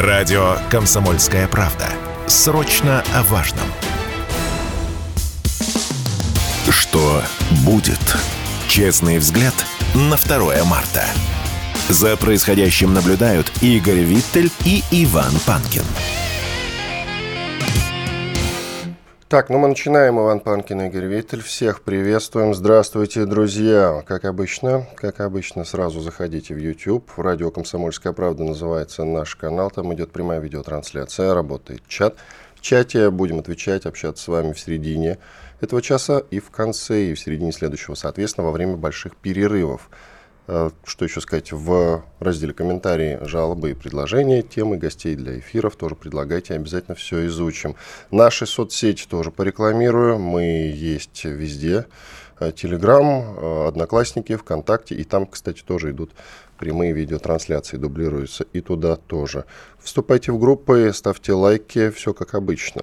Радио «Комсомольская правда». Срочно о важном. Что будет? Честный взгляд на 2 марта. За происходящим наблюдают Игорь Виттель и Иван Панкин. Так, ну мы начинаем. Иван Панкин, Игорь Виттель. Всех приветствуем. Здравствуйте, друзья. Как обычно, как обычно, сразу заходите в YouTube. Радио «Комсомольская правда» называется наш канал. Там идет прямая видеотрансляция, работает чат. В чате будем отвечать, общаться с вами в середине этого часа и в конце, и в середине следующего, соответственно, во время больших перерывов. Э, что еще сказать, в разделе комментарии, жалобы и предложения, темы гостей для эфиров тоже предлагайте, обязательно все изучим. Наши соцсети тоже порекламирую, мы есть везде. Телеграм, э, Одноклассники, ВКонтакте, и там, кстати, тоже идут прямые видеотрансляции, дублируются и туда тоже. Вступайте в группы, ставьте лайки, все как обычно.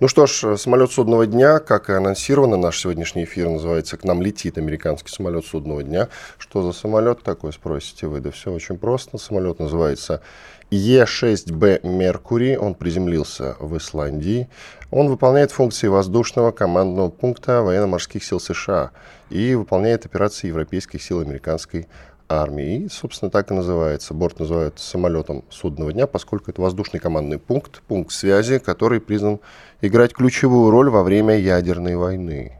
Ну что ж, самолет судного дня, как и анонсировано, наш сегодняшний эфир называется «К нам летит американский самолет судного дня». Что за самолет такой, спросите вы? Да все очень просто. Самолет называется Е6Б «Меркури». Он приземлился в Исландии. Он выполняет функции воздушного командного пункта военно-морских сил США и выполняет операции европейских сил американской армии. И, собственно, так и называется. Борт называют самолетом судного дня, поскольку это воздушный командный пункт, пункт связи, который признан играть ключевую роль во время ядерной войны.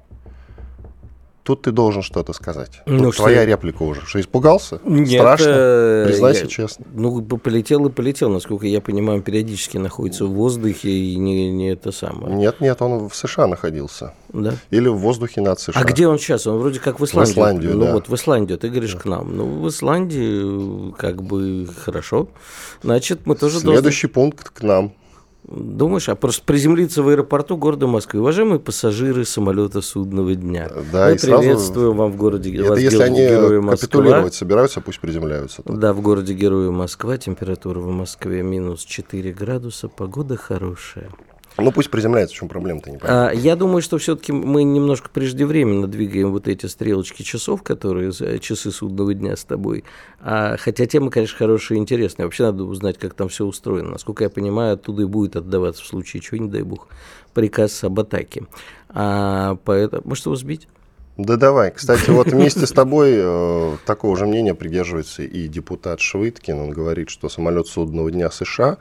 Тут ты должен что-то сказать. Ну, Тут что твоя я... реплика уже. Что, испугался? Нет, Страшно? Э, Признайся я... честно. Ну, полетел и полетел. Насколько я понимаю, периодически находится в воздухе и не, не это самое. Нет, нет, он в США находился. Да? Или в воздухе над США. А где он сейчас? Он вроде как в Исландию. В Исландию, Ну да. вот, в Исландию. Ты говоришь да. к нам. Ну, в Исландии как бы хорошо. Значит, мы тоже Следующий должны... пункт к нам. Думаешь, а просто приземлиться в аэропорту города Москвы. Уважаемые пассажиры самолета судного дня. Да, Мы приветствуем сразу... вам в городе Это вас, если они капитулировать собираются, пусть приземляются. Тут. Да, в городе Героя Москва. Температура в Москве минус 4 градуса. Погода хорошая. Ну пусть приземляется, в чем проблема-то, не а, Я думаю, что все-таки мы немножко преждевременно двигаем вот эти стрелочки часов, которые часы судного дня с тобой. А, хотя тема, конечно, хорошая и интересная. Вообще надо узнать, как там все устроено. Насколько я понимаю, оттуда и будет отдаваться в случае чего, не дай бог, приказ об атаке. А, поэтому, может, его сбить? Да давай. Кстати, вот вместе с тобой э, такого же мнения придерживается и депутат Швыткин. Он говорит, что самолет судного дня США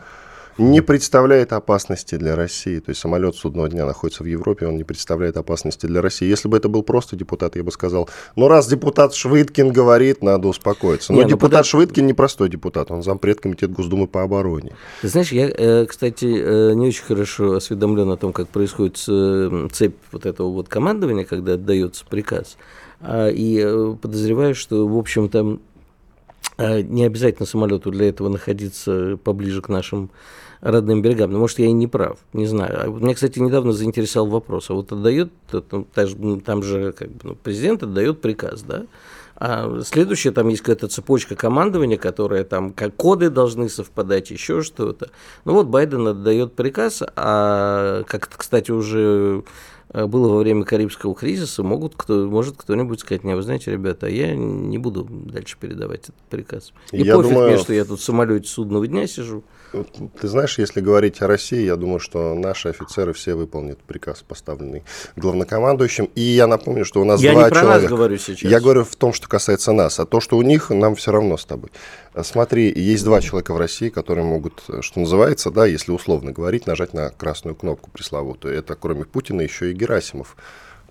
не представляет опасности для России. То есть самолет судного дня находится в Европе, он не представляет опасности для России. Если бы это был просто депутат, я бы сказал, ну раз депутат Швыдкин говорит, надо успокоиться. Но не, ну депутат ну, Швыдкин не простой депутат, он зампред комитет Госдумы по обороне. Ты знаешь, я, э, кстати, э, не очень хорошо осведомлен о том, как происходит э, цепь вот этого вот командования, когда отдается приказ. А, и подозреваю, что, в общем-то, не обязательно самолету для этого находиться поближе к нашим родным берегам. Но, может, я и не прав, не знаю. Меня, кстати, недавно заинтересовал вопрос. А вот отдает, там же как бы, ну, президент отдает приказ, да? А следующее, там есть какая-то цепочка командования, которая там, как коды должны совпадать, еще что-то. Ну вот Байден отдает приказ, а как, кстати, уже э, было во время Карибского кризиса, могут кто, может кто-нибудь сказать, не, вы знаете, ребята, я не буду дальше передавать этот приказ. И я пофиг думаю... мне, что я тут в самолете судного дня сижу. Ты знаешь, если говорить о России, я думаю, что наши офицеры все выполнят приказ, поставленный главнокомандующим. И я напомню, что у нас я два не про человека. Нас говорю сейчас. Я говорю в том, что касается нас. А то, что у них, нам все равно с тобой. Смотри, есть два человека в России, которые могут, что называется, да, если условно говорить, нажать на красную кнопку пресловутую. Это кроме Путина еще и Герасимов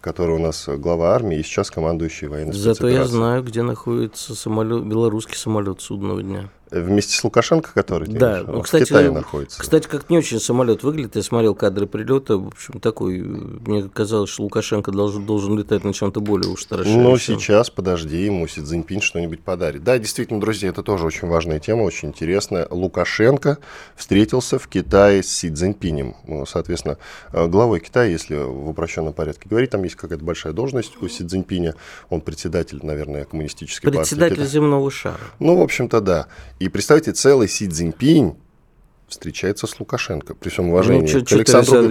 который у нас глава армии и сейчас командующий военной Зато я знаю, где находится самолет, белорусский самолет судного дня. Вместе с Лукашенко, который да, ну, кстати, в Китае находится. Кстати, как не очень самолет выглядит. Я смотрел кадры прилета. В общем, такой. Мне казалось, что Лукашенко должен, должен летать на чем-то более уж страшном. Ну, сейчас, подожди, ему Си Цзиньпинь что-нибудь подарит. Да, действительно, друзья, это тоже очень важная тема, очень интересная. Лукашенко встретился в Китае с Си Цзиньпинем. Ну, соответственно, э, главой Китая, если в упрощенном порядке говорить, там есть какая-то большая должность у Си Цзиньпиня. Он председатель, наверное, коммунистической председатель партии. Председатель земного шара. Ну, в общем-то, да. И представьте, целый Си Цзиньпинь встречается с Лукашенко. При всем уважении ну, к Александру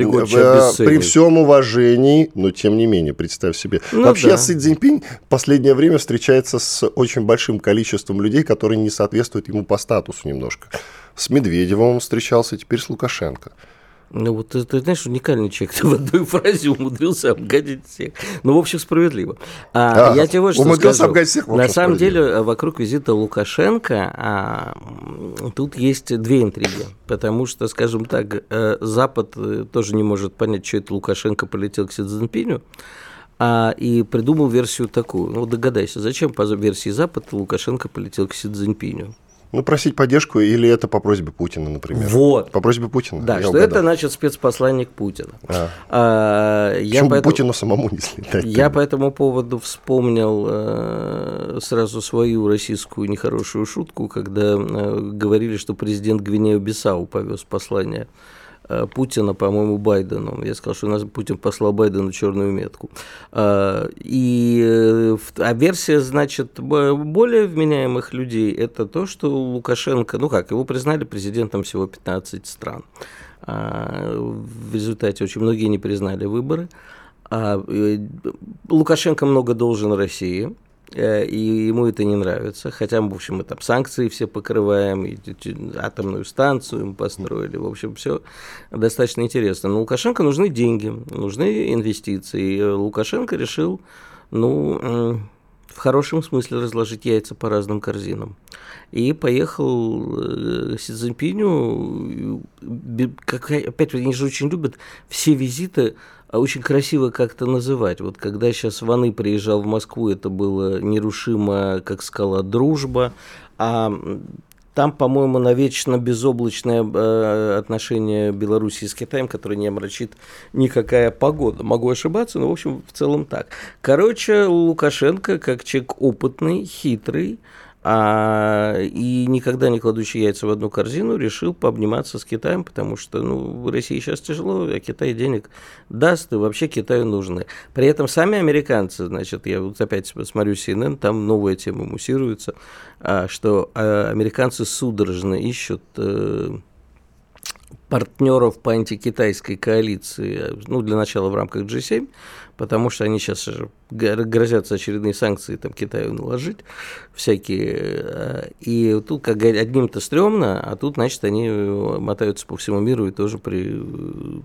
При всем уважении, но тем не менее, представь себе. Ну, Вообще да. Си Цзиньпинь в последнее время встречается с очень большим количеством людей, которые не соответствуют ему по статусу немножко. с Медведевым он встречался, теперь с Лукашенко. Ну вот ты, ты знаешь, уникальный человек, ты в одной фразе умудрился обгадить всех. Ну, в общем, справедливо. А, а, я тебе вот что скажу. Всех, На самом деле, вокруг визита Лукашенко а, тут есть две интриги. Потому что, скажем так, э, Запад э, тоже не может понять, что это Лукашенко полетел к Си Цзиньпиню. А, и придумал версию такую. Ну, догадайся, зачем по версии Запада Лукашенко полетел к Си Цзиньпиню? Ну, просить поддержку или это по просьбе Путина, например? Вот. По просьбе Путина? Да, что угадал. это, значит, спецпосланник Путина. А. А, я Почему поэтому, Путину самому не слетать? Я по этому поводу вспомнил э, сразу свою российскую нехорошую шутку, когда э, говорили, что президент Гвинею-Бисау повез послание Э, Путина, по-моему, Байдену. Я сказал, что у нас Путин послал Байдену черную метку. Э, и э, а версия, значит, более вменяемых людей – это то, что Лукашенко, ну как, его признали президентом всего 15 стран. В результате очень многие не признали выборы. А Лукашенко много должен России. Э, и ему это не нравится. Хотя, в общем, мы там санкции все покрываем, и атомную станцию мы построили. В общем, все достаточно интересно. Но Лукашенко нужны деньги, нужны инвестиции. И Лукашенко решил, ну, в хорошем смысле разложить яйца по разным корзинам. И поехал э, Си Цзиньпиню, как, опять они же очень любят все визиты а очень красиво как-то называть. Вот когда сейчас Ваны приезжал в Москву, это было нерушимо, как скала, дружба, а там, по-моему, навечно безоблачное э, отношение Белоруссии с Китаем, которое не омрачит никакая погода. Могу ошибаться, но, в общем, в целом так. Короче, Лукашенко, как человек опытный, хитрый, а, и никогда не кладущий яйца в одну корзину, решил пообниматься с Китаем, потому что ну, в России сейчас тяжело, а Китай денег даст, и вообще Китаю нужны. При этом сами американцы, значит, я вот опять смотрю CNN, там новая тема муссируется, а, что а, американцы судорожно ищут э, партнеров по антикитайской коалиции, ну, для начала в рамках G7, потому что они сейчас грозятся очередные санкции там Китаю наложить всякие. Э, и тут как одним-то стрёмно, а тут, значит, они мотаются по всему миру и тоже при,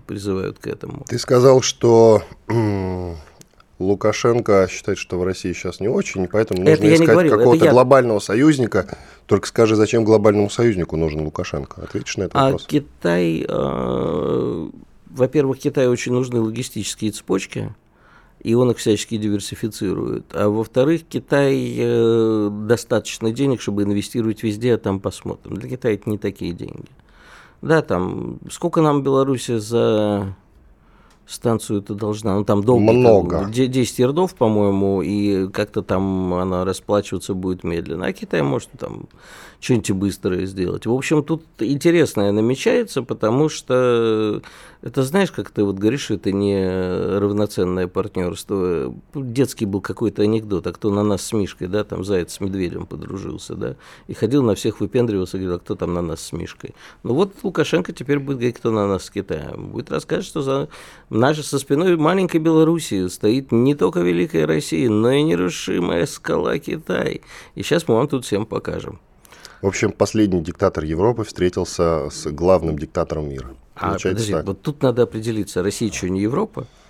призывают к этому. Ты сказал, что Лукашенко считает, что в России сейчас не очень, поэтому нужно это искать какого-то глобального союзника. Только скажи, зачем глобальному союзнику нужен Лукашенко? Ответишь на этот а вопрос. Китай, э, во-первых, Китаю очень нужны логистические цепочки, и он их всячески диверсифицирует. А во-вторых, Китай э, достаточно денег, чтобы инвестировать везде, а там посмотрим. Для Китая это не такие деньги. Да, там, сколько нам Беларуси за станцию это должна, ну там долго. Много. 10 ярдов, по-моему, и как-то там она расплачиваться будет медленно. А Китай может там что-нибудь быстрое сделать. В общем, тут интересное намечается, потому что это знаешь, как ты вот говоришь, это не равноценное партнерство. Детский был какой-то анекдот, а кто на нас с Мишкой, да, там заяц с медведем подружился, да, и ходил на всех выпендривался, говорил, а кто там на нас с Мишкой. Ну вот Лукашенко теперь будет говорить, кто на нас с Китаем. Будет рассказывать, что за нашей со спиной маленькой Белоруссии стоит не только Великая Россия, но и нерушимая скала Китай. И сейчас мы вам тут всем покажем. В общем, последний диктатор Европы встретился с главным диктатором мира. А, подожди, так. вот тут надо определиться, Россия что, не Европа?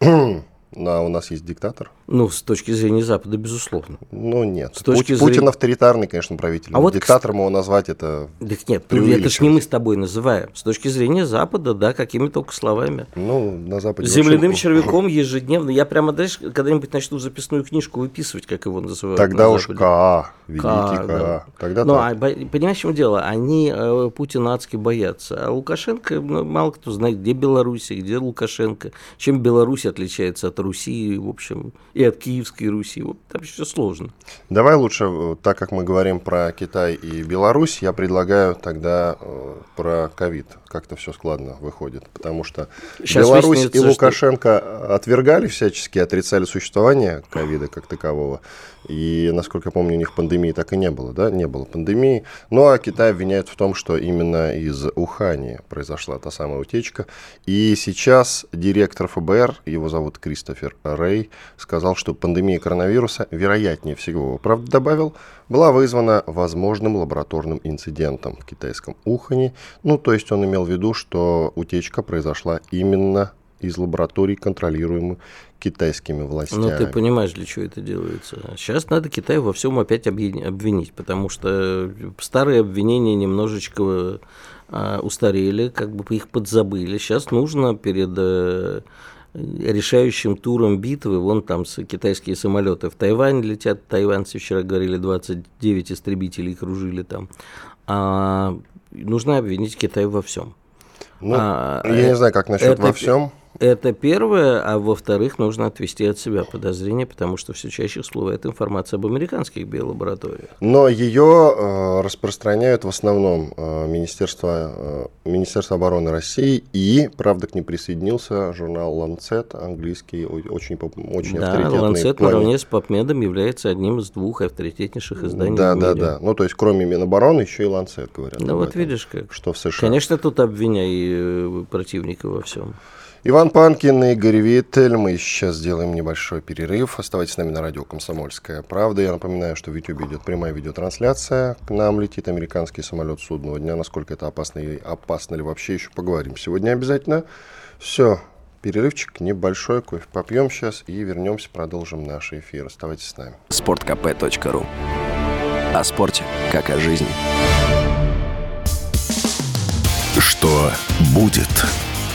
Ну, а у нас есть диктатор. Ну, с точки зрения Запада, безусловно. Ну, нет. С точки Путин, зрения... Путин авторитарный, конечно, правитель. А вот Диктатором его назвать это Так нет, это же не мы с тобой называем. С точки зрения Запада, да, какими только словами. Ну, на Западе Земляным вообще... червяком ежедневно. Я прямо, знаешь, когда-нибудь начну записную книжку выписывать, как его называют Тогда уж КА, великий КА. Да. Тогда ну, а, понимаешь, в чем дело? Они э, Путина адски боятся. А Лукашенко, ну, мало кто знает, где Беларусь, где Лукашенко. Чем Беларусь отличается от Руси, в общем, и от Киевской Руси. Вот там все сложно. Давай лучше, э, так как мы говорим про Китай и Беларусь, я предлагаю тогда э, про ковид. Как-то все складно выходит. Потому что Сейчас Беларусь и Лукашенко что... отвергали всячески, отрицали существование ковида как такового. И, насколько я помню, у них пандемии так и не было, да? Не было пандемии. Ну, а Китай обвиняет в том, что именно из Ухани произошла та самая утечка. И сейчас директор ФБР, его зовут Кристо Кристофер Рэй сказал, что пандемия коронавируса, вероятнее всего, правда добавил, была вызвана возможным лабораторным инцидентом в китайском Ухане. Ну, то есть он имел в виду, что утечка произошла именно из лабораторий, контролируемых китайскими властями. Ну, ты понимаешь, для чего это делается. Сейчас надо Китай во всем опять обвинить, потому что старые обвинения немножечко а, устарели, как бы их подзабыли. Сейчас нужно перед э, решающим туром битвы, вон там китайские самолеты в Тайвань летят, тайваньцы вчера говорили, 29 истребителей кружили там. А, нужно обвинить Китай во всем. Ну, а, я не знаю, как насчет это, во всем. Это первое, а во-вторых, нужно отвести от себя подозрения, потому что все чаще всплывает информация об американских биолабораториях. Но ее э, распространяют в основном э, Министерство, э, Министерство обороны России и, правда, к ним присоединился журнал Lancet, английский, очень, очень да, авторитетный. Lancet наравне с PubMed является одним из двух авторитетнейших изданий Да, да, да. Ну, то есть, кроме Минобороны, еще и Lancet говорят. Ну, вот этом, видишь как. Что в США. Конечно, тут обвиняй э, противника во всем. Иван Панкин и Игорь Виттель. Мы сейчас сделаем небольшой перерыв. Оставайтесь с нами на радио «Комсомольская правда». Я напоминаю, что в YouTube идет прямая видеотрансляция. К нам летит американский самолет судного дня. Насколько это опасно и опасно ли вообще, еще поговорим сегодня обязательно. Все, перерывчик небольшой, кофе попьем сейчас и вернемся, продолжим наш эфир. Оставайтесь с нами. sportkp.ru О спорте, как о жизни. Что будет?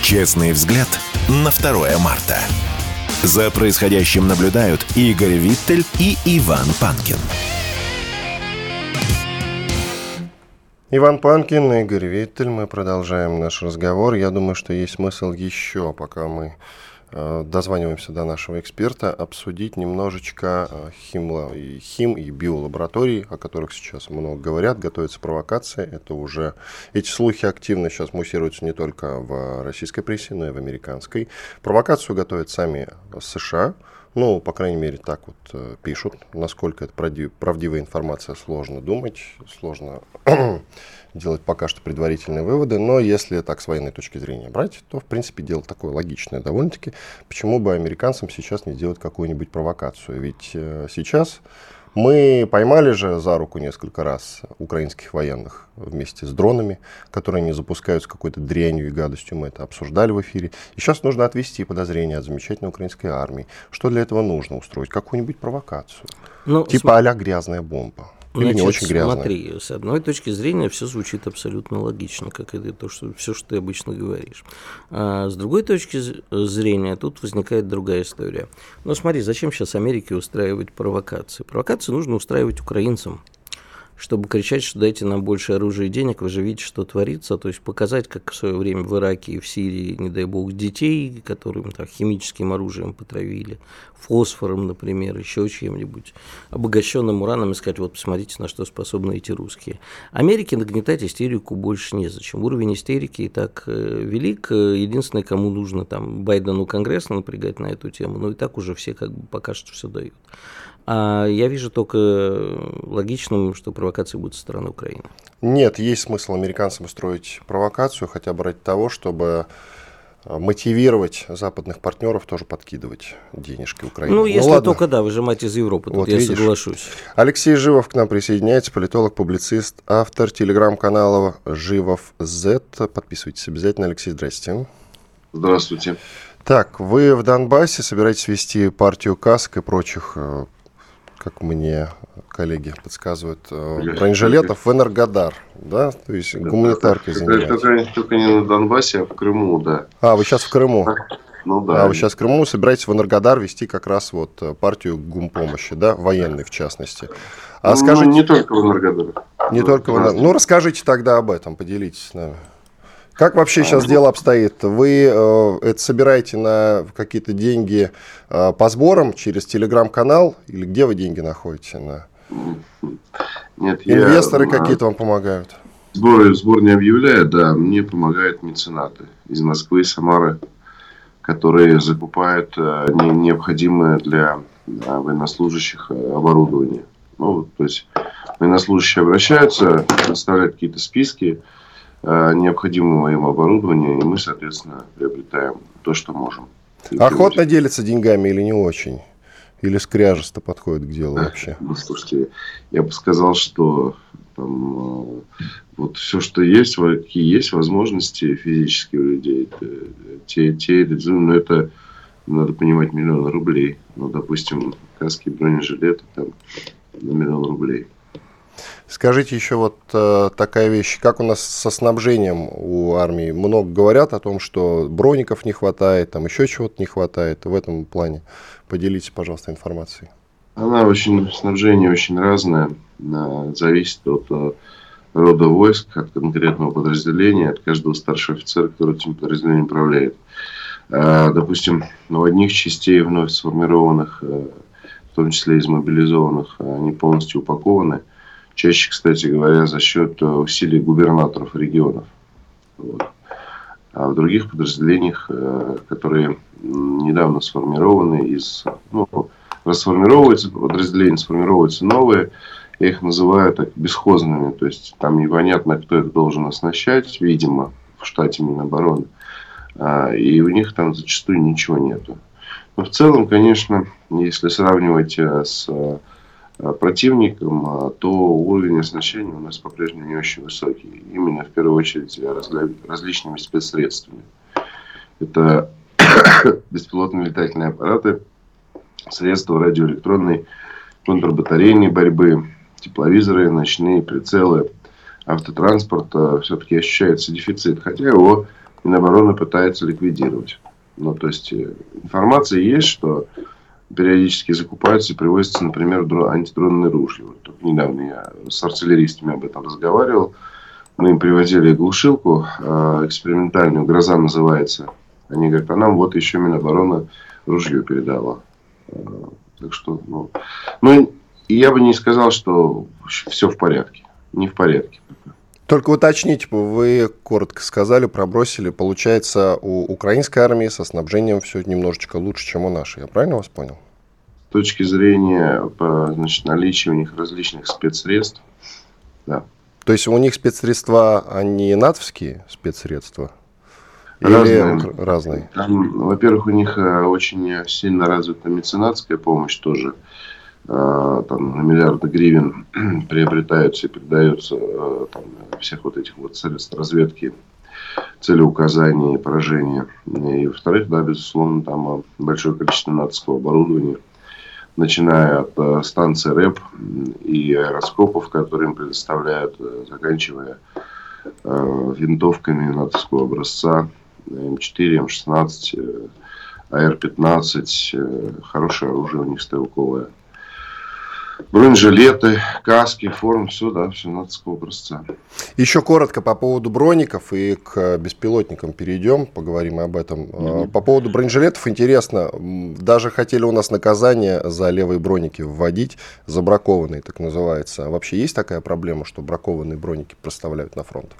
Честный взгляд на 2 марта. За происходящим наблюдают Игорь Виттель и Иван Панкин. Иван Панкин, Игорь Виттель. Мы продолжаем наш разговор. Я думаю, что есть смысл еще, пока мы дозваниваемся до нашего эксперта, обсудить немножечко э, хим, и хим и биолаборатории, о которых сейчас много говорят, готовится провокация. Это уже эти слухи активно сейчас муссируются не только в российской прессе, но и в американской. Провокацию готовят сами США. Ну, по крайней мере, так вот э, пишут. Насколько это правдивая информация, сложно думать, сложно делать пока что предварительные выводы, но если так с военной точки зрения брать, то в принципе дело такое логичное довольно-таки. Почему бы американцам сейчас не сделать какую-нибудь провокацию? Ведь э, сейчас мы поймали же за руку несколько раз украинских военных вместе с дронами, которые не запускают с какой-то дрянью и гадостью. Мы это обсуждали в эфире. И сейчас нужно отвести подозрения от замечательной украинской армии. Что для этого нужно устроить? Какую-нибудь провокацию. Ну, типа см... а грязная бомба. Или Значит, не очень грязная. Смотри, с одной точки зрения все звучит абсолютно логично, как это то, что все, что ты обычно говоришь. А с другой точки зрения тут возникает другая история. Но смотри, зачем сейчас Америке устраивать провокации? Провокации нужно устраивать украинцам чтобы кричать, что дайте нам больше оружия и денег, вы же видите, что творится, то есть показать, как в свое время в Ираке и в Сирии, не дай бог, детей, которым так, химическим оружием потравили, фосфором, например, еще чем-нибудь, обогащенным ураном, и сказать, вот посмотрите, на что способны эти русские. Америке нагнетать истерику больше незачем. Уровень истерики и так э, велик. Единственное, кому нужно там Байдену Конгресс напрягать на эту тему, но и так уже все как бы пока что все дают. А я вижу только логичным, что провокации будут со стороны Украины. Нет, есть смысл американцам устроить провокацию, хотя бы ради того, чтобы а, мотивировать западных партнеров тоже подкидывать денежки Украине. Ну, ну если ну, только, да, выжимать из Европы, тут вот я видишь. соглашусь. Алексей Живов к нам присоединяется, политолог, публицист, автор телеграм-канала Живов Z. Подписывайтесь обязательно. Алексей, здрасте. Здравствуйте. Так, вы в Донбассе собираетесь вести партию КАСК и прочих э, как мне коллеги подсказывают, э, бронежилетов в Энергодар, да, то есть гуманитаркой занимаетесь. Только, только не на Донбассе, а в Крыму, да. А, вы сейчас в Крыму? Ну да. А вы сейчас в Крыму собираетесь в Энергодар вести как раз вот э, партию гумпомощи, да, военной в частности. А ну, скажите... не только в Энергодар. Не только в Энергодар. Ну, расскажите тогда об этом, поделитесь с нами. Как вообще сейчас дело обстоит? Вы э, это собираете на какие-то деньги э, по сборам через телеграм-канал или где вы деньги находите? На... Нет, Инвесторы я, какие-то вам помогают? Сбор, сбор не объявляет, да, мне помогают меценаты из Москвы и Самары, которые закупают э, не, необходимое для э, военнослужащих э, оборудование. Ну, то есть военнослужащие обращаются, оставляют какие-то списки, необходимого им оборудования, и мы, соответственно, приобретаем то, что можем. Охотно делится деньгами или не очень? Или скряжесто подходит к делу вообще? Ну, слушайте, я бы сказал, что там, э, вот все, что есть, какие есть возможности физические у людей, те, те, ну, это надо понимать миллионы рублей. Ну, допустим, каски, бронежилеты там на миллион рублей. Скажите еще вот э, такая вещь, как у нас со снабжением у армии? Много говорят о том, что броников не хватает, там еще чего-то не хватает. В этом плане поделитесь, пожалуйста, информацией. Она очень, снабжение очень разное, зависит от э, рода войск, от конкретного подразделения, от каждого старшего офицера, который этим подразделением управляет. Э, допустим, у одних частей вновь сформированных, э, в том числе из мобилизованных, они полностью упакованы – Чаще, кстати говоря, за счет э, усилий губернаторов регионов. Вот. А в других подразделениях, э, которые недавно сформированы из... Ну, расформировываются подразделения, сформировываются новые. Я их называю так бесхозными. То есть там непонятно, кто их должен оснащать, видимо, в штате Минобороны. А, и у них там зачастую ничего нету. Но в целом, конечно, если сравнивать э, с противником, а, то уровень оснащения у нас по-прежнему не очень высокий. Именно в первую очередь различными спецсредствами. Это беспилотные летательные аппараты, средства радиоэлектронной контрбатарейной борьбы, тепловизоры, ночные прицелы, автотранспорт. Все-таки ощущается дефицит, хотя его Минобороны пытается ликвидировать. Ну, то есть э, информация есть, что периодически закупаются и привозятся, например, антидронные ружья. Вот только недавно я с артиллеристами об этом разговаривал. Мы им привозили глушилку э, экспериментальную, «Гроза» называется. Они говорят, а нам вот еще Минобороны ружье передала. Э, так что, ну, ну, и я бы не сказал, что все в порядке. Не в порядке. Только уточните, вы коротко сказали, пробросили. Получается, у украинской армии со снабжением все немножечко лучше, чем у нашей. Я правильно вас понял? С точки зрения значит, наличия у них различных спецсредств, да. То есть у них спецсредства, они натовские спецсредства? Разные. Или разные? Там, во-первых, у них э, очень сильно развита меценатская помощь тоже. Там, на миллиарды гривен приобретаются и передаются э, там, всех вот этих вот средств разведки, целеуказания и поражения. И, во-вторых, да, безусловно, там большое количество натовского оборудования, начиная от э, станции РЭП и аэроскопов, которые им предоставляют, заканчивая винтовками натовского образца М4, М16, АР-15, хорошее оружие у них стрелковое – бронежилеты, каски, форм, все, да, все натовского образца. Еще коротко по поводу броников и к беспилотникам перейдем, поговорим об этом. Mm-hmm. По поводу бронежилетов интересно, даже хотели у нас наказание за левые броники вводить, забракованные, так называется. А вообще есть такая проблема, что бракованные броники проставляют на фронт?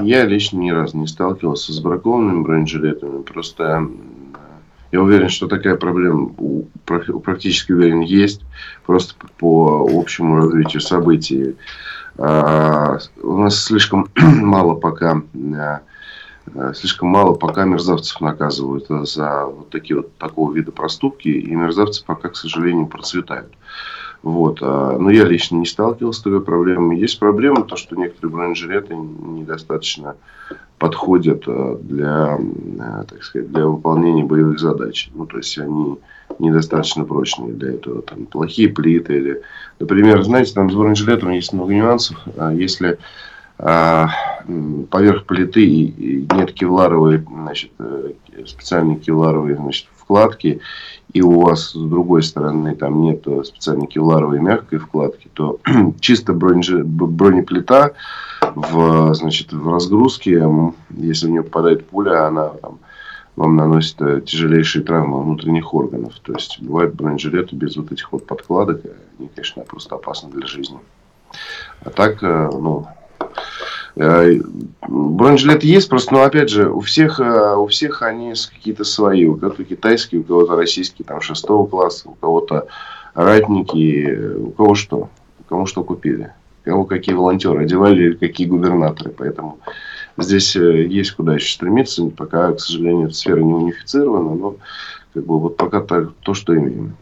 Я лично ни разу не сталкивался с бракованными бронежилетами, просто я уверен, что такая проблема практически уверен есть, просто по общему развитию событий. А, у нас слишком мало пока а, слишком мало пока мерзавцев наказывают за вот такие вот такого вида проступки, и мерзавцы пока, к сожалению, процветают. Вот. А, но я лично не сталкивался с такой проблемой. Есть проблема, то, что некоторые бронежилеты недостаточно подходят а, для, а, так сказать, для выполнения боевых задач. Ну, то есть они недостаточно прочные для этого. Там плохие плиты или, например, знаете, там с бронежилетом есть много нюансов. Если поверх плиты нет кевларовой, значит, э, специальной кевларовой значит, вкладки, и у вас с другой стороны там нет специальной кевларовой мягкой вкладки, то чисто бронеж... бронеплита в, значит, в разгрузке, если в нее попадает пуля, она там, вам наносит э, тяжелейшие травмы внутренних органов. То есть бывают бронежилеты без вот этих вот подкладок, они, конечно, просто опасны для жизни. А так, э, ну, бронежилеты есть, просто, ну, опять же, у всех, э, у всех они какие-то свои. У кого-то китайские, у кого-то российские, там, шестого класса, у кого-то ратники, у кого что. У что купили. У кого какие волонтеры одевали, какие губернаторы. Поэтому здесь э, есть куда еще стремиться, пока, к сожалению, эта сфера не унифицирована, но как бы вот пока так, то, что имеем.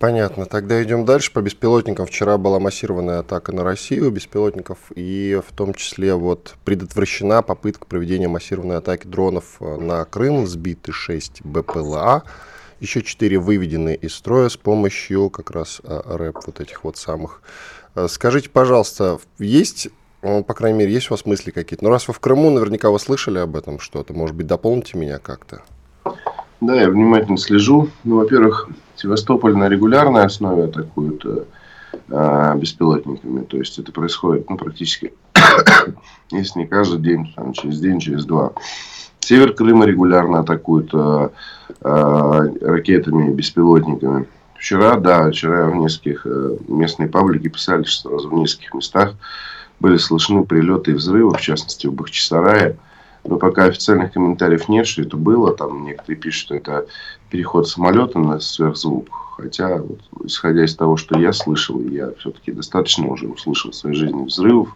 Понятно. Тогда идем дальше. По беспилотникам вчера была массированная атака на Россию беспилотников, и в том числе вот предотвращена попытка проведения массированной атаки дронов э, на Крым, сбиты 6 БПЛА, еще 4 выведены из строя с помощью как раз э, РЭП вот этих вот самых. Э, скажите, пожалуйста, есть ну, по крайней мере, есть у вас мысли какие-то? Ну, раз вы в Крыму, наверняка вы слышали об этом что-то. Может быть, дополните меня как-то? Да, я внимательно слежу. Ну, во-первых, Севастополь на регулярной основе атакуют э, э, беспилотниками. То есть это происходит ну, практически, если не каждый день, там, через день, через два. Север Крыма регулярно атакуют э, э, ракетами, беспилотниками. Вчера, да, вчера в нескольких э, местные паблики писали, что в нескольких местах были слышны прилеты и взрывы, в частности в Бахчисарае. Но пока официальных комментариев нет, что это было. Там некоторые пишут, что это переход самолета на сверхзвук. Хотя, вот, исходя из того, что я слышал, я все-таки достаточно уже услышал в своей жизни взрывов,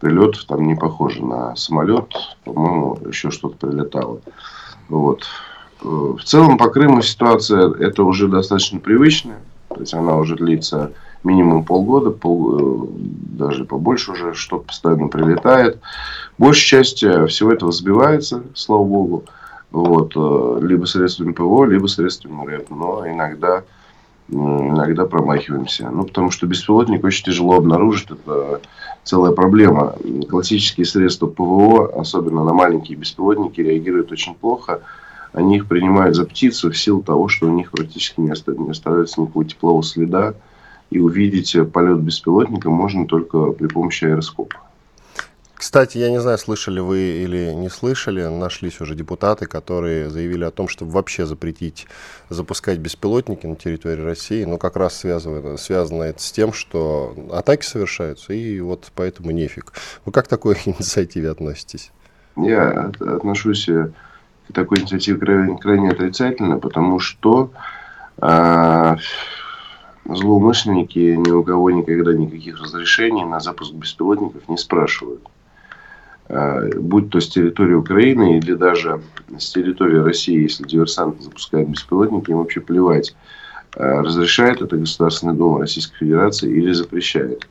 прилетов. Там не похоже на самолет. По-моему, еще что-то прилетало. Вот. В целом, по Крыму ситуация это уже достаточно привычная. То есть, она уже длится минимум полгода, пол, э, даже побольше уже, что-то постоянно прилетает. Большая часть э, всего этого сбивается, слава богу, вот, э, либо средствами ПВО, либо средствами РЭП, но иногда, иногда промахиваемся. Ну, потому что беспилотник очень тяжело обнаружить, это целая проблема. Классические средства ПВО, особенно на маленькие беспилотники, реагируют очень плохо. Они их принимают за птицу в силу того, что у них практически не оставляется никакого теплового следа и увидеть полет беспилотника можно только при помощи аэроскопа. Кстати, я не знаю, слышали вы или не слышали, нашлись уже депутаты, которые заявили о том, чтобы вообще запретить запускать беспилотники на территории России, но как раз связано, связано это с тем, что атаки совершаются, и вот поэтому нефиг. Вы как к такой инициативе относитесь? Я отношусь к такой инициативе крайне, крайне отрицательно, потому что а, злоумышленники ни у кого никогда никаких разрешений на запуск беспилотников не спрашивают. А, будь то с территории Украины или даже с территории России, если диверсанты запускают беспилотники, им вообще плевать, а, разрешает это Государственная Дума Российской Федерации или запрещает.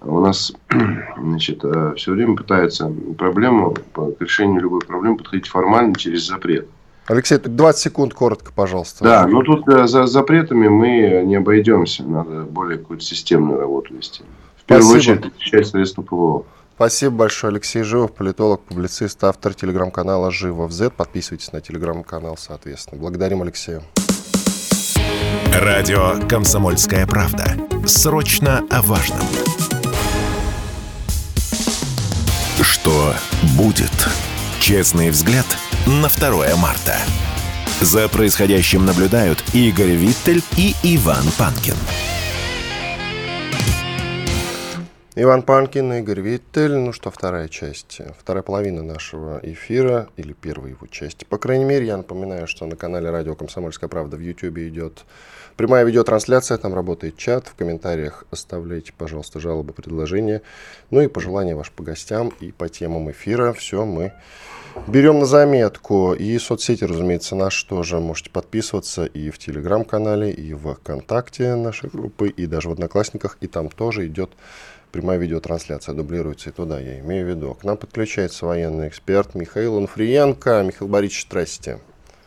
У нас значит, а, все время пытаются проблему, к решению любой проблемы подходить формально через запрет. Алексей, 20 секунд коротко, пожалуйста. Да, но тут э, за запретами мы не обойдемся. Надо более какую-то системную работу вести. В первую Спасибо. очередь, защищать средства ПВО. Спасибо большое. Алексей Живов, политолог, публицист, автор телеграм-канала Живов Z. Подписывайтесь на телеграм-канал, соответственно. Благодарим Алексея. Радио «Комсомольская правда». Срочно о важном. Что будет? Честный взгляд – на 2 марта. За происходящим наблюдают Игорь Виттель и Иван Панкин. Иван Панкин, Игорь Виттель. Ну что, вторая часть, вторая половина нашего эфира, или первая его часть. По крайней мере, я напоминаю, что на канале Радио Комсомольская правда в YouTube идет прямая видеотрансляция, там работает чат. В комментариях оставляйте, пожалуйста, жалобы, предложения. Ну и пожелания ваши по гостям и по темам эфира. Все мы Берем на заметку. И соцсети, разумеется, наши тоже. Можете подписываться и в Телеграм-канале, и в ВКонтакте нашей группы, и даже в Одноклассниках. И там тоже идет прямая видеотрансляция, дублируется и туда, я имею в виду. К нам подключается военный эксперт Михаил Анфриенко. Михаил Борисович, здрасте.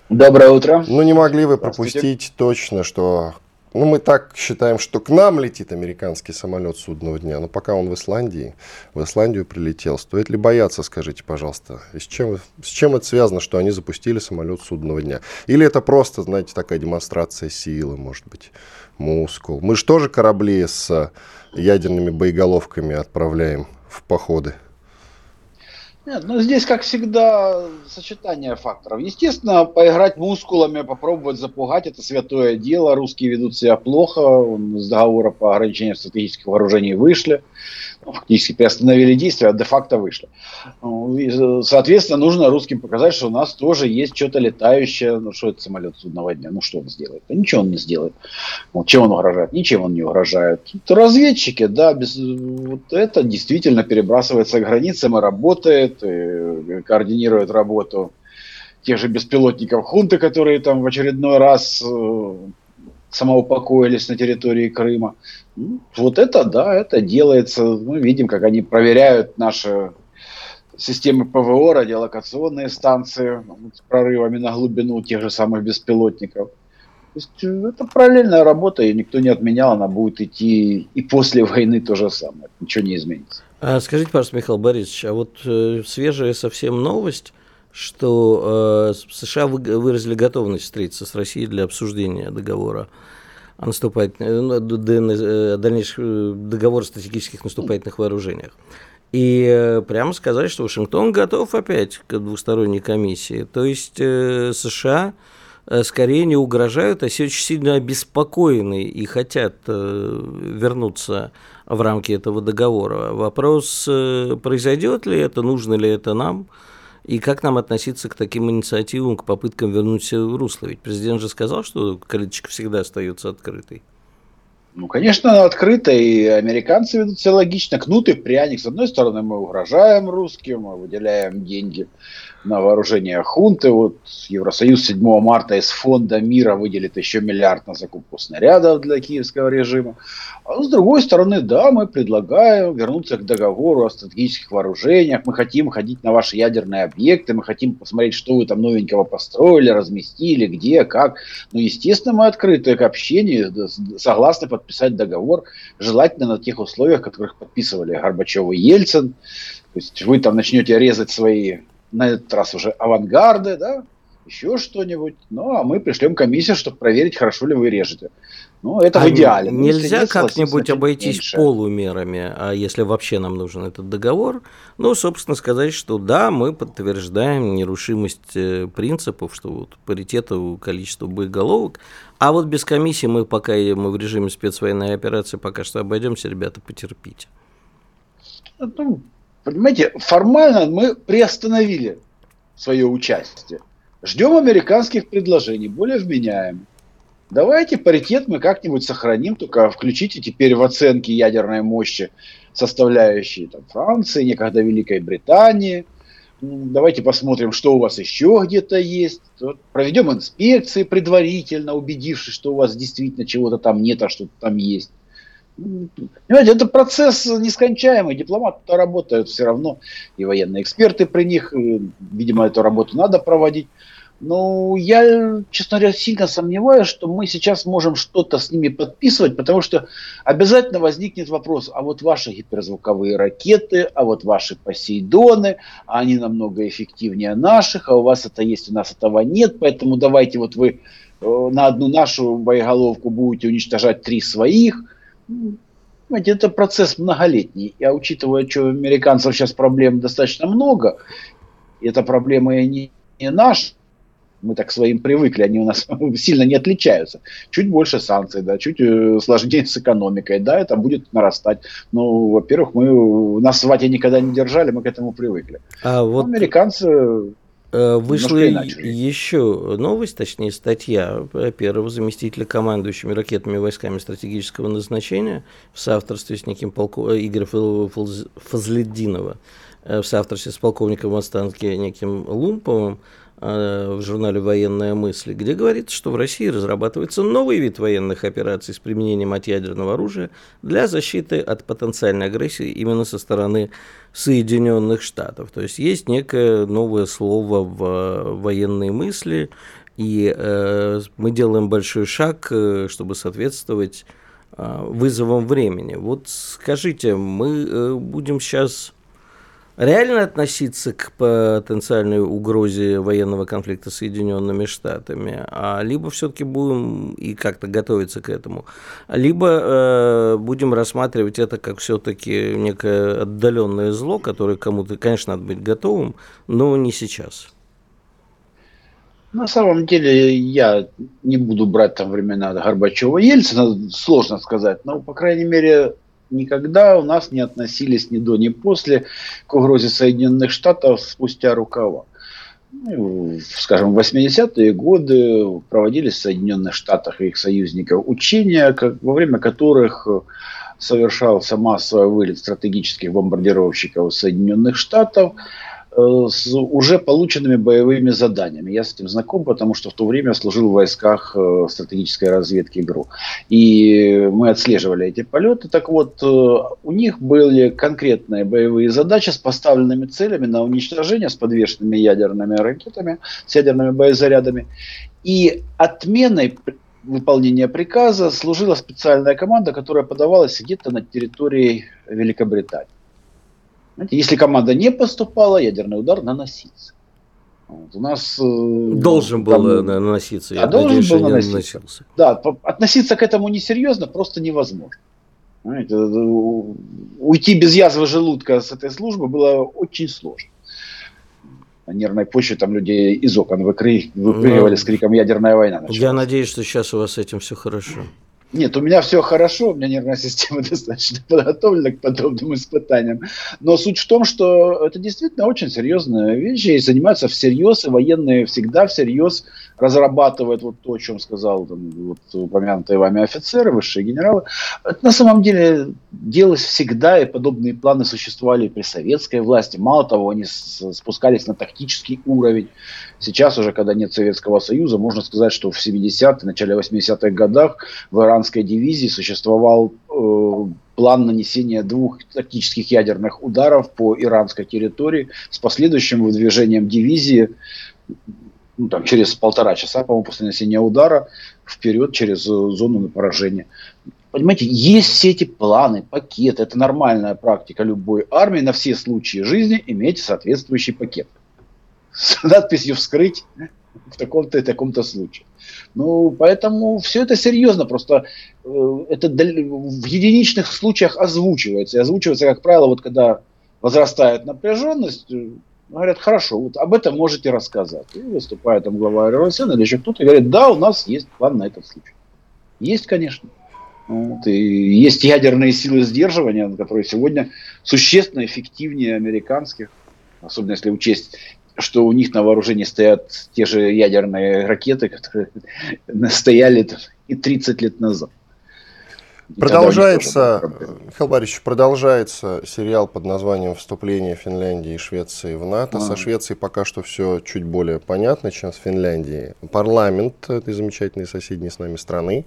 Доброе утро. Ну, не могли вы пропустить точно, что ну, мы так считаем, что к нам летит американский самолет судного дня, но пока он в Исландии, в Исландию прилетел. Стоит ли бояться, скажите, пожалуйста, и с чем, с чем это связано, что они запустили самолет судного дня? Или это просто, знаете, такая демонстрация силы, может быть, мускул? Мы же тоже корабли с ядерными боеголовками отправляем в походы. Нет, ну здесь, как всегда, сочетание факторов. Естественно, поиграть мускулами, попробовать запугать, это святое дело. Русские ведут себя плохо, с договора по ограничению стратегических вооружений вышли. Фактически приостановили действия, а де-факто вышли. И, соответственно, нужно русским показать, что у нас тоже есть что-то летающее. Ну, что это самолет судного дня? Ну, что он сделает? Да ничего он не сделает. Вот, чем он угрожает? Ничем он не угрожает. Это разведчики, да, без, вот это действительно перебрасывается границам и работает, и координирует работу тех же беспилотников хунты, которые там в очередной раз э, самоупокоились на территории Крыма. Вот это, да, это делается. Мы видим, как они проверяют наши системы ПВО, радиолокационные станции с прорывами на глубину тех же самых беспилотников. То есть э, это параллельная работа, и никто не отменял, она будет идти и после войны то же самое. Ничего не изменится. А скажите, пожалуйста, Михаил Борисович, а вот э, свежая совсем новость, что э, США выразили готовность встретиться с Россией для обсуждения договора о наступательных, ну, э, дальнейших э, договор о стратегических наступательных вооружениях. И э, прямо сказать, что Вашингтон готов опять к двусторонней комиссии. То есть США скорее не угрожают, а все очень сильно обеспокоены и хотят вернуться в рамки этого договора. Вопрос, произойдет ли это, нужно ли это нам – и как нам относиться к таким инициативам, к попыткам вернуть все русло? Ведь президент же сказал, что калиточка всегда остается открытой. Ну, конечно, она открыта, и американцы ведут все логично. Кнут и пряник. С одной стороны, мы угрожаем русским, мы выделяем деньги на вооружение хунты. Вот Евросоюз 7 марта из фонда мира выделит еще миллиард на закупку снарядов для киевского режима. А с другой стороны, да, мы предлагаем вернуться к договору о стратегических вооружениях. Мы хотим ходить на ваши ядерные объекты, мы хотим посмотреть, что вы там новенького построили, разместили, где, как. Но, естественно, мы открыты к общению, согласны подписать договор, желательно на тех условиях, которых подписывали Горбачев и Ельцин. То есть вы там начнете резать свои на этот раз уже авангарды, да, еще что-нибудь. Ну, а мы пришлем комиссию, чтобы проверить, хорошо ли вы режете. Ну, это а в идеале. Нельзя как-нибудь обойтись меньше. полумерами, а если вообще нам нужен этот договор, ну, собственно, сказать, что да, мы подтверждаем нерушимость э, принципов, что вот паритета количества боеголовок, а вот без комиссии мы пока мы в режиме спецвоенной операции пока что обойдемся, ребята, потерпите. Ну, Понимаете, формально мы приостановили свое участие. Ждем американских предложений, более вменяемых. Давайте паритет мы как-нибудь сохраним, только включите теперь в оценки ядерной мощи составляющие там, Франции, некогда Великой Британии. Давайте посмотрим, что у вас еще где-то есть. Проведем инспекции предварительно, убедившись, что у вас действительно чего-то там нет, а что-то там есть. Понимаете, это процесс нескончаемый. Дипломаты работают все равно, и военные эксперты при них. Видимо, эту работу надо проводить. Но я, честно говоря, сильно сомневаюсь, что мы сейчас можем что-то с ними подписывать, потому что обязательно возникнет вопрос, а вот ваши гиперзвуковые ракеты, а вот ваши Посейдоны, они намного эффективнее наших, а у вас это есть, у нас этого нет, поэтому давайте вот вы э, на одну нашу боеголовку будете уничтожать три своих – Понимаете, это процесс многолетний. Я учитывая, что у американцев сейчас проблем достаточно много, и это проблемы не, не наши, мы так своим привыкли, они у нас сильно не отличаются. Чуть больше санкций, да, чуть э, сложнее с экономикой, да, это будет нарастать. Ну, во-первых, мы нас в вате никогда не держали, мы к этому привыкли. А вот американцы вышла еще новость, точнее статья первого заместителя командующими ракетными войсками стратегического назначения в соавторстве с неким полков... Э, Игоря Фазледдинова, э, в соавторстве с полковником в отставке неким Лумповым, Э, в журнале «Военная мысль», где говорится, что в России разрабатывается новый вид военных операций с применением ядерного оружия для защиты от потенциальной агрессии именно со стороны Соединенных Штатов. То есть есть некое новое слово в военной мысли, и э, мы делаем большой шаг, э, чтобы соответствовать э, вызовам времени. Вот скажите, мы э, будем сейчас реально относиться к потенциальной угрозе военного конфликта с Соединенными Штатами, а либо все-таки будем и как-то готовиться к этому, либо э, будем рассматривать это как все-таки некое отдаленное зло, которое кому-то, конечно, надо быть готовым, но не сейчас. На самом деле я не буду брать там времена Горбачева Ельцина, сложно сказать, но, по крайней мере, никогда у нас не относились ни до, ни после к угрозе Соединенных Штатов спустя рукава. Ну, скажем, в 80-е годы проводились в Соединенных Штатах и их союзников учения, как, во время которых совершался массовый вылет стратегических бомбардировщиков Соединенных Штатов – с уже полученными боевыми заданиями. Я с этим знаком, потому что в то время служил в войсках э, стратегической разведки ГРУ. И мы отслеживали эти полеты. Так вот, э, у них были конкретные боевые задачи с поставленными целями на уничтожение с подвешенными ядерными ракетами, с ядерными боезарядами. И отменой выполнения приказа служила специальная команда, которая подавалась где-то на территории Великобритании. Если команда не поступала, ядерный удар наносится. Вот, у нас э, должен был там, наноситься. Да, должен надеюсь, был наноситься. Да, относиться к этому несерьезно просто невозможно. Знаете, э, уйти без язвы желудка с этой службы было очень сложно. На нервной почве там людей из окон выпрыгивали ну, с криком «Ядерная война». Началась. Я надеюсь, что сейчас у вас с этим все хорошо. Нет, у меня все хорошо, у меня нервная система достаточно подготовлена к подобным испытаниям. Но суть в том, что это действительно очень серьезная вещь, и занимаются всерьез, и военные всегда всерьез разрабатывают вот то, о чем сказал там, вот, упомянутые вами офицеры, высшие генералы. Это на самом деле делалось всегда, и подобные планы существовали при советской власти. Мало того, они спускались на тактический уровень. Сейчас уже, когда нет Советского Союза, можно сказать, что в 70-е, начале 80-х годах в иранской дивизии существовал э, план нанесения двух тактических ядерных ударов по иранской территории с последующим выдвижением дивизии ну, там, через полтора часа, по-моему, после нанесения удара вперед через э, зону поражения. Понимаете, есть все эти планы, пакеты. Это нормальная практика любой армии на все случаи жизни иметь соответствующий пакет с надписью «вскрыть» в таком-то и таком-то случае. Ну, поэтому все это серьезно, просто э, это в единичных случаях озвучивается. И озвучивается, как правило, вот когда возрастает напряженность, э, говорят, хорошо, вот об этом можете рассказать. И выступает там глава РСН или еще кто-то говорит, да, у нас есть план на этот случай. Есть, конечно. Вот, и есть ядерные силы сдерживания, которые сегодня существенно эффективнее американских, особенно если учесть что у них на вооружении стоят те же ядерные ракеты, которые стояли и 30 лет назад. Продолжается, Михаил Борисович, продолжается сериал под названием «Вступление Финляндии и Швеции в НАТО». А. Со Швецией пока что все чуть более понятно, чем с Финляндией. Парламент этой замечательной соседней с нами страны,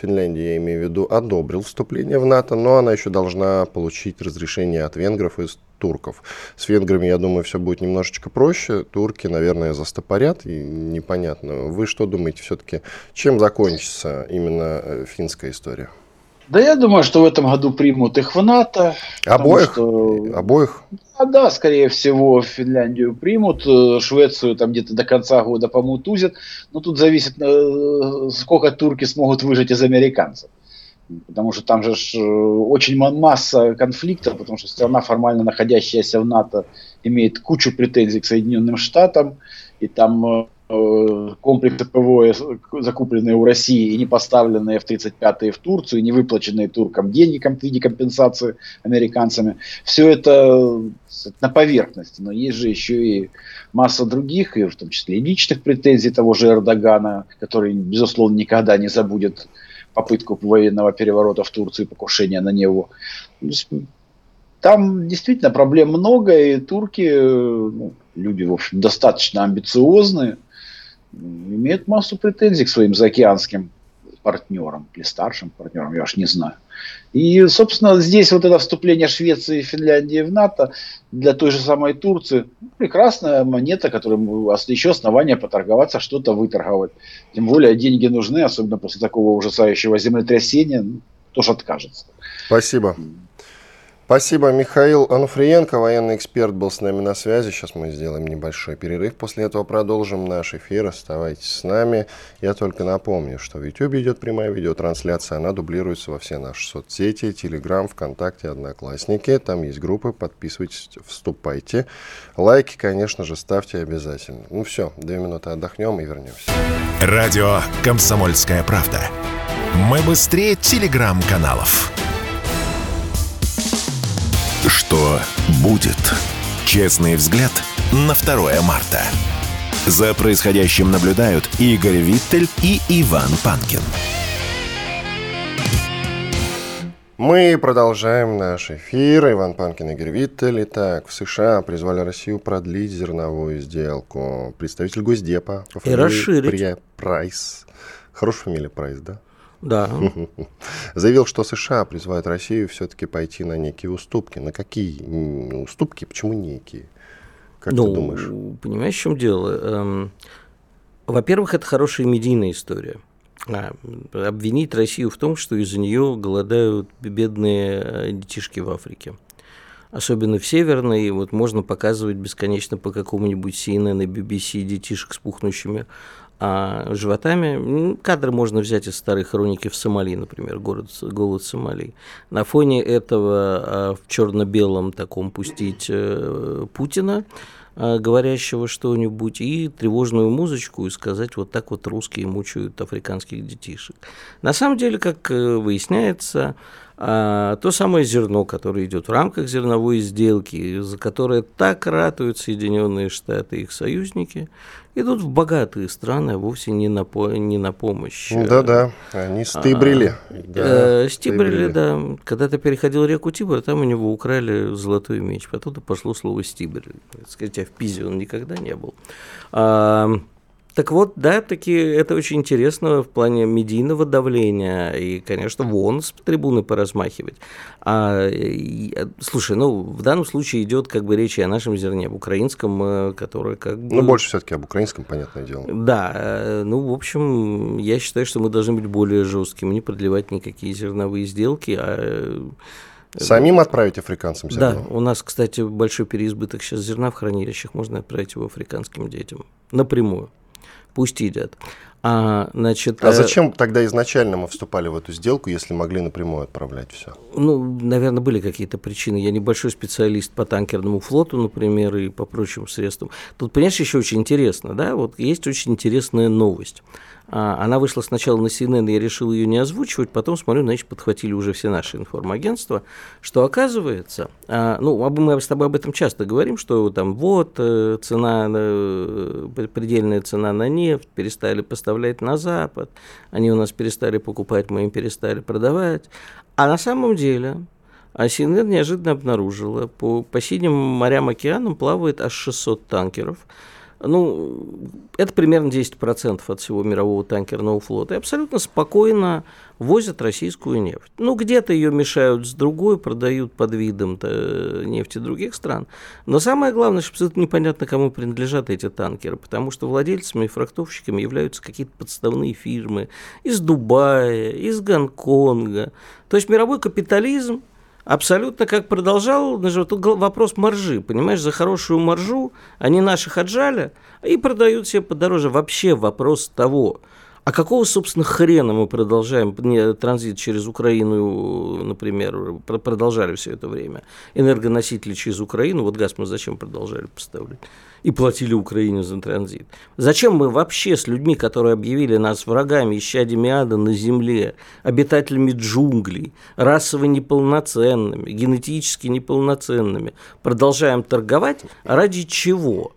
Финляндия, я имею в виду, одобрил вступление в НАТО, но она еще должна получить разрешение от венгров и турков. С венграми, я думаю, все будет немножечко проще. Турки, наверное, застопорят, и непонятно. Вы что думаете все-таки, чем закончится именно э, финская история? Да я думаю, что в этом году примут их в НАТО. Обоих? Что... Обоих? А, да, скорее всего, Финляндию примут, э, Швецию там где-то до конца года помутузят. Но тут зависит, э, сколько турки смогут выжить из американцев. Потому что там же э, очень масса конфликтов, потому что страна, формально находящаяся в НАТО, имеет кучу претензий к Соединенным Штатам, и там э, комплексы ПВО, закупленные у России и не поставленные в 35-е в Турцию, и не выплаченные туркам деньги в виде компенсации американцами. Все это на поверхности, но есть же еще и масса других, и в том числе и личных претензий того же Эрдогана, который, безусловно, никогда не забудет попытку военного переворота в Турции, покушения на него. Там действительно проблем много, и турки, ну, люди, в общем, достаточно амбициозные, имеют массу претензий к своим заокеанским партнерам или старшим партнерам, я уж не знаю. И, собственно, здесь вот это вступление Швеции и Финляндии в НАТО для той же самой Турции прекрасная монета, которая еще основания поторговаться, что-то выторговать. Тем более деньги нужны, особенно после такого ужасающего землетрясения, ну, кто же откажется. Спасибо. Спасибо, Михаил Ануфриенко, военный эксперт, был с нами на связи. Сейчас мы сделаем небольшой перерыв. После этого продолжим наш эфир. Оставайтесь с нами. Я только напомню, что в YouTube идет прямая видеотрансляция. Она дублируется во все наши соцсети, Telegram, ВКонтакте, Одноклассники. Там есть группы. Подписывайтесь, вступайте. Лайки, конечно же, ставьте обязательно. Ну все, две минуты отдохнем и вернемся. Радио «Комсомольская правда». Мы быстрее телеграм-каналов. Что будет? Честный взгляд на 2 марта. За происходящим наблюдают Игорь Виттель и Иван Панкин. Мы продолжаем наш эфир. Иван Панкин, Игорь Виттель. Итак, в США призвали Россию продлить зерновую сделку. Представитель Госдепа по И расширить. Прайс. Хорошая фамилия Прайс, да? Да. Заявил, что США призывают Россию все-таки пойти на некие уступки. На какие уступки? Почему некие? Как ну, ты думаешь? Понимаешь, в чем дело? Эм, во-первых, это хорошая медийная история. А, обвинить Россию в том, что из-за нее голодают бедные э, детишки в Африке. Особенно в Северной, вот можно показывать бесконечно по какому-нибудь CNN и BBC детишек с пухнущими а животами. Кадры можно взять из старой хроники в Сомали, например, город, голод Сомали. На фоне этого а, в черно-белом таком пустить э, Путина, а, говорящего что-нибудь, и тревожную музычку, и сказать, вот так вот русские мучают африканских детишек. На самом деле, как э, выясняется, а, то самое зерно, которое идет в рамках зерновой сделки, за которое так ратуют Соединенные Штаты и их союзники, идут в богатые страны, а вовсе не на, по, не на помощь. Да-да, они стыбрили. А, да, э, стибрили, да. Когда ты переходил реку Тибр, там у него украли золотой меч. Потом пошло слово стибрь. Сказать, а в Пизе он никогда не был. А, так вот, да, таки это очень интересно в плане медийного давления, и, конечно, вон с трибуны поразмахивать. А, и, слушай, ну, в данном случае идет как бы речь и о нашем зерне, об украинском, э, которое как бы... Ну, больше все-таки об украинском, понятное дело. Да, э, ну, в общем, я считаю, что мы должны быть более жесткими, не продлевать никакие зерновые сделки, а э, Самим отправить африканцам зерно? Да, у нас, кстати, большой переизбыток сейчас зерна в хранилищах, можно отправить его африканским детям напрямую пусть едят. А, значит, а э, зачем тогда изначально мы вступали в эту сделку, если могли напрямую отправлять все? Ну, наверное, были какие-то причины. Я небольшой специалист по танкерному флоту, например, и по прочим средствам. Тут, понимаешь, еще очень интересно, да, вот есть очень интересная новость. А, она вышла сначала на CNN, я решил ее не озвучивать, потом смотрю, значит, подхватили уже все наши информагентства, что оказывается, а, ну, мы с тобой об этом часто говорим, что там вот э, цена, э, предельная цена на нефть, перестали поставлять на Запад, они у нас перестали покупать, мы им перестали продавать. А на самом деле а CNN неожиданно обнаружила, по, по синим морям, океанам плавает аж 600 танкеров, ну, это примерно 10% от всего мирового танкерного флота, и абсолютно спокойно возят российскую нефть. Ну, где-то ее мешают с другой, продают под видом нефти других стран. Но самое главное, что абсолютно непонятно, кому принадлежат эти танкеры, потому что владельцами и фрахтовщиками являются какие-то подставные фирмы из Дубая, из Гонконга. То есть мировой капитализм абсолютно как продолжал, тут вопрос маржи, понимаешь, за хорошую маржу они наших отжали и продают себе подороже. Вообще вопрос того, а какого, собственно, хрена мы продолжаем не, транзит через Украину, например, продолжали все это время? Энергоносители через Украину, вот газ мы зачем продолжали поставлять? И платили Украине за транзит. Зачем мы вообще с людьми, которые объявили нас врагами, исчадиями ада на земле, обитателями джунглей, расово неполноценными, генетически неполноценными, продолжаем торговать? Ради чего?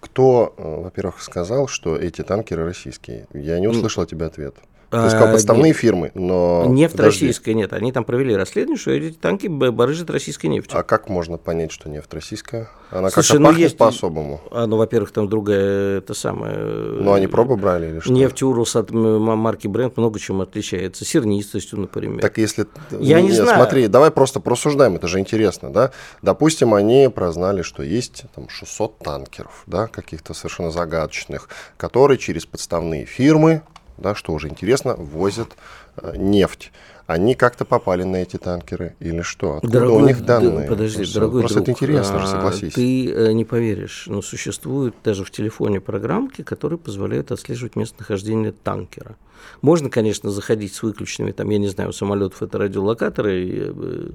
Кто, э, во-первых, сказал, что эти танкеры российские? Я не услышал от тебя ответ. То есть, как подставные нет. фирмы, но... Нефть Подожди. российская, нет. Они там провели расследование, что эти танки барыжат российской нефтью. А как можно понять, что нефть российская? Она как-то ну, есть... по-особому. А, ну, во-первых, там другая, это самое... Ну, они пробы брали или что? Нефть Урус от марки Бренд много чем отличается. Сернистостью, например. Так если... Я не, не знаю. Смотри, давай просто просуждаем, это же интересно, да? Допустим, они прознали, что есть там 600 танкеров, да, каких-то совершенно загадочных, которые через подставные фирмы да, что уже интересно, возят э, нефть. Они как-то попали на эти танкеры или что? Откуда дорогой, у них данные? Подожди, Просто, дорогой Просто друг, это интересно, а, согласись. Ты э, не поверишь, но существуют даже в телефоне программки, которые позволяют отслеживать местонахождение танкера. Можно, конечно, заходить с выключенными, там, я не знаю, у самолетов это радиолокаторы, э,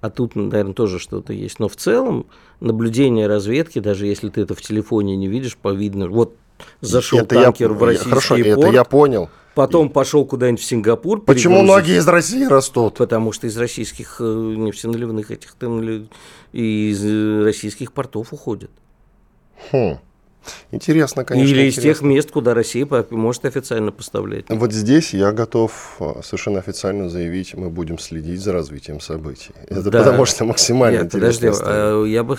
а тут, наверное, тоже что-то есть. Но в целом наблюдение разведки, даже если ты это в телефоне не видишь, повидно, вот зашел это танкер я, в российский Хорошо, порт. это я понял. Потом пошел куда-нибудь в Сингапур. Почему многие из России растут? Потому что из российских э, нефтеналивных этих там, из российских портов уходят. Хм. Интересно, конечно. Или интересно. из тех мест, куда Россия может официально поставлять. Вот здесь я готов э, совершенно официально заявить, мы будем следить за развитием событий. Это да. потому что максимально Нет, подожди, а, я бы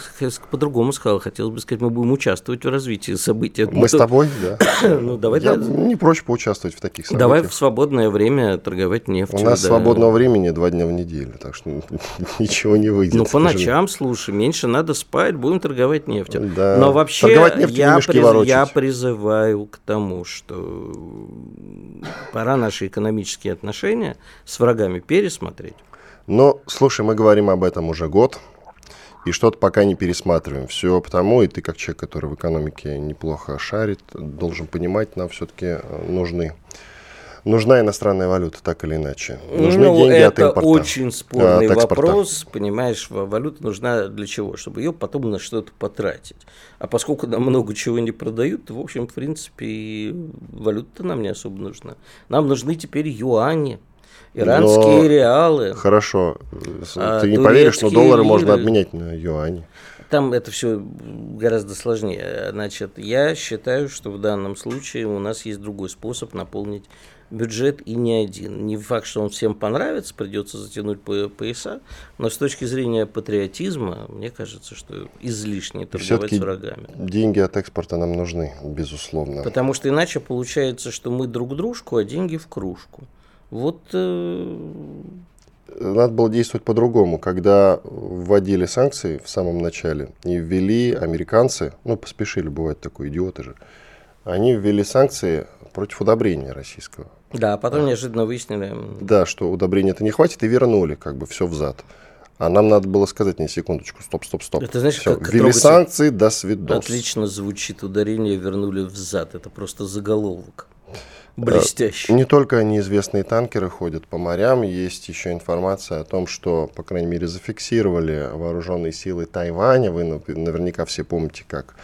по-другому сказал. Хотелось бы сказать, мы будем участвовать в развитии событий. Мы, мы с тобой, да. ну, давай, я да. не прочь поучаствовать в таких событиях. Давай в свободное время торговать нефтью. У нас да. свободного времени два дня в неделю, так что ничего не выйдет. Ну, по ночам, слушай, меньше надо спать, будем торговать нефтью. Да. Но вообще я, приз, я призываю к тому, что пора наши экономические отношения с врагами пересмотреть. Но, слушай, мы говорим об этом уже год, и что-то пока не пересматриваем. Все потому, и ты, как человек, который в экономике неплохо шарит, должен понимать, нам все-таки нужны нужна иностранная валюта, так или иначе? Нужны ну, деньги это от импорта. очень спорный от вопрос. Понимаешь, валюта нужна для чего? Чтобы ее потом на что-то потратить. А поскольку нам много чего не продают, то, в общем, в принципе, валюта нам не особо нужна. Нам нужны теперь юани. Иранские но... реалы. Хорошо. А, Ты не поверишь, но доллары лиры. можно обменять на юани. Там это все гораздо сложнее. Значит, я считаю, что в данном случае у нас есть другой способ наполнить бюджет и не один. Не факт, что он всем понравится, придется затянуть по пояса, но с точки зрения патриотизма, мне кажется, что излишне торговать с врагами. деньги от экспорта нам нужны, безусловно. Потому что иначе получается, что мы друг дружку, а деньги в кружку. Вот... Э... Надо было действовать по-другому. Когда вводили санкции в самом начале и ввели американцы, ну, поспешили, бывает такое, идиоты же, они ввели санкции против удобрения российского. Да, а потом неожиданно выяснили. Да, что удобрения это не хватит, и вернули как бы все взад. А нам надо было сказать, не секундочку, стоп, стоп, стоп. Это знаешь, Все, как ввели санкции, до свидос. Отлично звучит ударение, вернули взад. Это просто заголовок. Блестящий. Не только неизвестные танкеры ходят по морям, есть еще информация о том, что, по крайней мере, зафиксировали вооруженные силы Тайваня. Вы наверняка все помните, как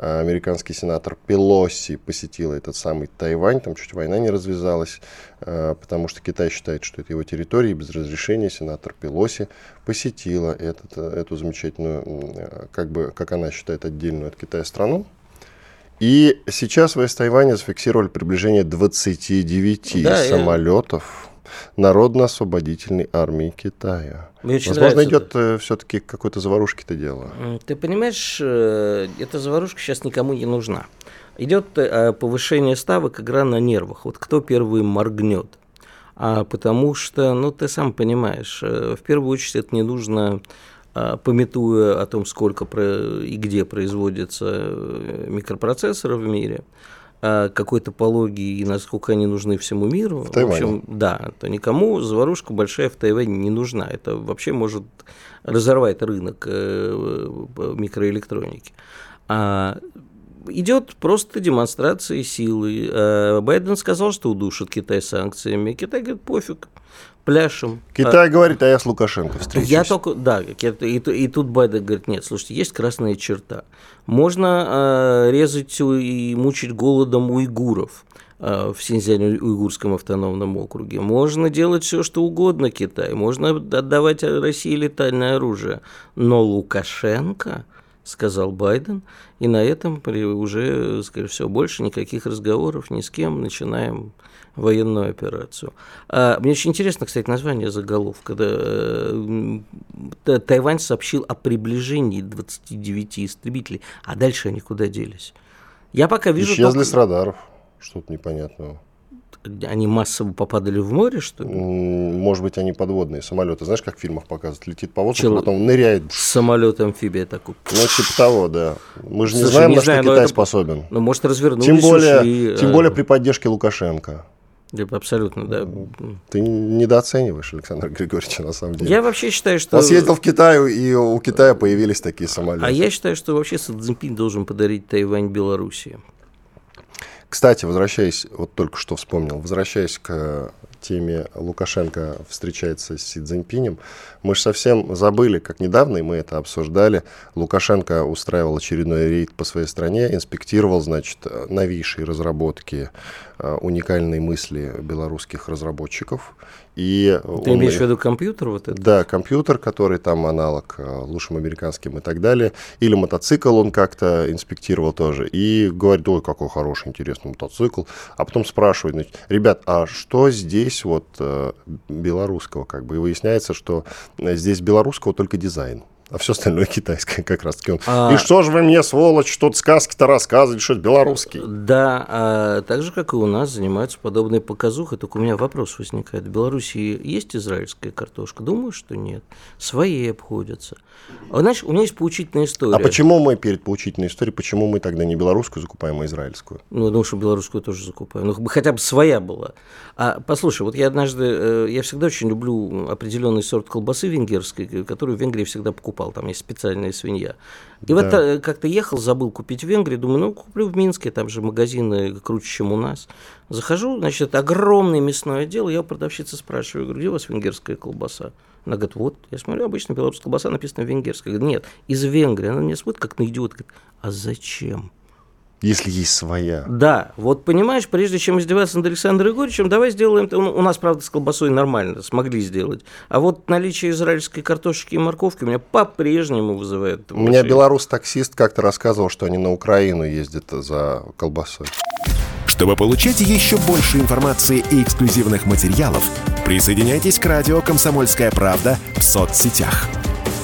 американский сенатор Пелоси посетила этот самый Тайвань, там чуть война не развязалась, э, потому что Китай считает, что это его территория, и без разрешения сенатор Пелоси посетила этот, э, эту замечательную, э, как бы, как она считает, отдельную от Китая страну. И сейчас в Тайване зафиксировали приближение 29 да, самолетов Народно-освободительной армии Китая. Мне очень Возможно, идет э, все-таки какой-то заварушки-то дело. Ты понимаешь, э, эта заварушка сейчас никому не нужна. Идет э, повышение ставок, игра на нервах. Вот кто первый моргнет. А потому что, ну, ты сам понимаешь, в первую очередь это не нужно пометуя о том, сколько и где производятся э, микропроцессоры в мире, какой топологии и насколько они нужны всему миру. В, в общем, да, то никому заварушка большая в Тайване не нужна. Это вообще может разорвать рынок э, микроэлектроники. А идет просто демонстрация силы. Байден сказал, что удушит Китай санкциями. Китай говорит, пофиг пляшем. Китай а, говорит, а я с Лукашенко встречусь. Я только, да, и, и, и тут Байден говорит, нет, слушайте, есть красная черта. Можно э, резать и мучить голодом уйгуров э, в Синьцзянь-Уйгурском автономном округе. Можно делать все, что угодно Китай. Можно отдавать России летальное оружие. Но Лукашенко, сказал Байден, и на этом уже, скорее всего, больше никаких разговоров ни с кем. Начинаем военную операцию. А, мне очень интересно, кстати, название заголовка. Да, Тайвань сообщил о приближении 29 истребителей, а дальше они куда делись? Я пока вижу... Исчезли только... с радаров, что-то непонятного. Они массово попадали в море, что ли? Может быть, они подводные самолеты. Знаешь, как в фильмах показывают? Летит по воздуху, Чел... потом ныряет. Самолет-амфибия такой. Ну, типа того, да. Мы же не Слушай, знаем, не на знаю, что Китай это... способен. Ну, может, развернулись, тем более, ушли, Тем более при поддержке Лукашенко. Абсолютно, да. Ты недооцениваешь Александра Григорьевича, на самом деле. Я вообще считаю, что... Он съездил в Китай, и у Китая появились такие самолеты. А я считаю, что вообще Си Цзиньпинь должен подарить Тайвань Белоруссии. Кстати, возвращаясь, вот только что вспомнил, возвращаясь к теме Лукашенко встречается с Си Цзиньпинем. Мы же совсем забыли, как недавно, и мы это обсуждали, Лукашенко устраивал очередной рейд по своей стране, инспектировал, значит, новейшие разработки, э, уникальные мысли белорусских разработчиков. И Ты имеешь в виду компьютер вот этот? Да, компьютер, который там аналог э, лучшим американским и так далее. Или мотоцикл он как-то инспектировал тоже. И говорит, ой, какой хороший, интересный мотоцикл. А потом спрашивает, значит, ребят, а что здесь вот э, белорусского? Как бы и выясняется, что здесь белорусского только дизайн а все остальное китайское как раз таки. А... И что же вы мне, сволочь, что-то сказки-то рассказывали, что это белорусский? Да, а так же, как и у нас, занимаются подобной показухой, только у меня вопрос возникает. В Беларуси есть израильская картошка? Думаю, что нет. Свои обходятся. А, знаешь, у меня есть поучительная история. А почему мы перед поучительной историей, почему мы тогда не белорусскую закупаем, а израильскую? Ну, потому что белорусскую тоже закупаем. Ну, хотя бы своя была. А послушай, вот я однажды, э, я всегда очень люблю определенный сорт колбасы венгерской, которую в Венгрии всегда покупал. Там есть специальная свинья. И да. вот э, как-то ехал, забыл купить в Венгрии, думаю, ну, куплю в Минске, там же магазины круче, чем у нас. Захожу, значит, огромный мясной отдел, я у продавщицы спрашиваю, говорю, где у вас венгерская колбаса? Она говорит, вот, я смотрю, обычно белорусская колбаса написана венгерская. Я говорю, нет, из Венгрии. Она меня смотрит, как на идиот, говорит, а зачем? Если есть своя. Да, вот понимаешь, прежде чем издеваться над Александром Егоровичем, давай сделаем, у нас, правда, с колбасой нормально, смогли сделать. А вот наличие израильской картошки и морковки у меня по-прежнему вызывает У меня белорус-таксист как-то рассказывал, что они на Украину ездят за колбасой. Чтобы получать еще больше информации и эксклюзивных материалов, присоединяйтесь к радио «Комсомольская правда» в соцсетях –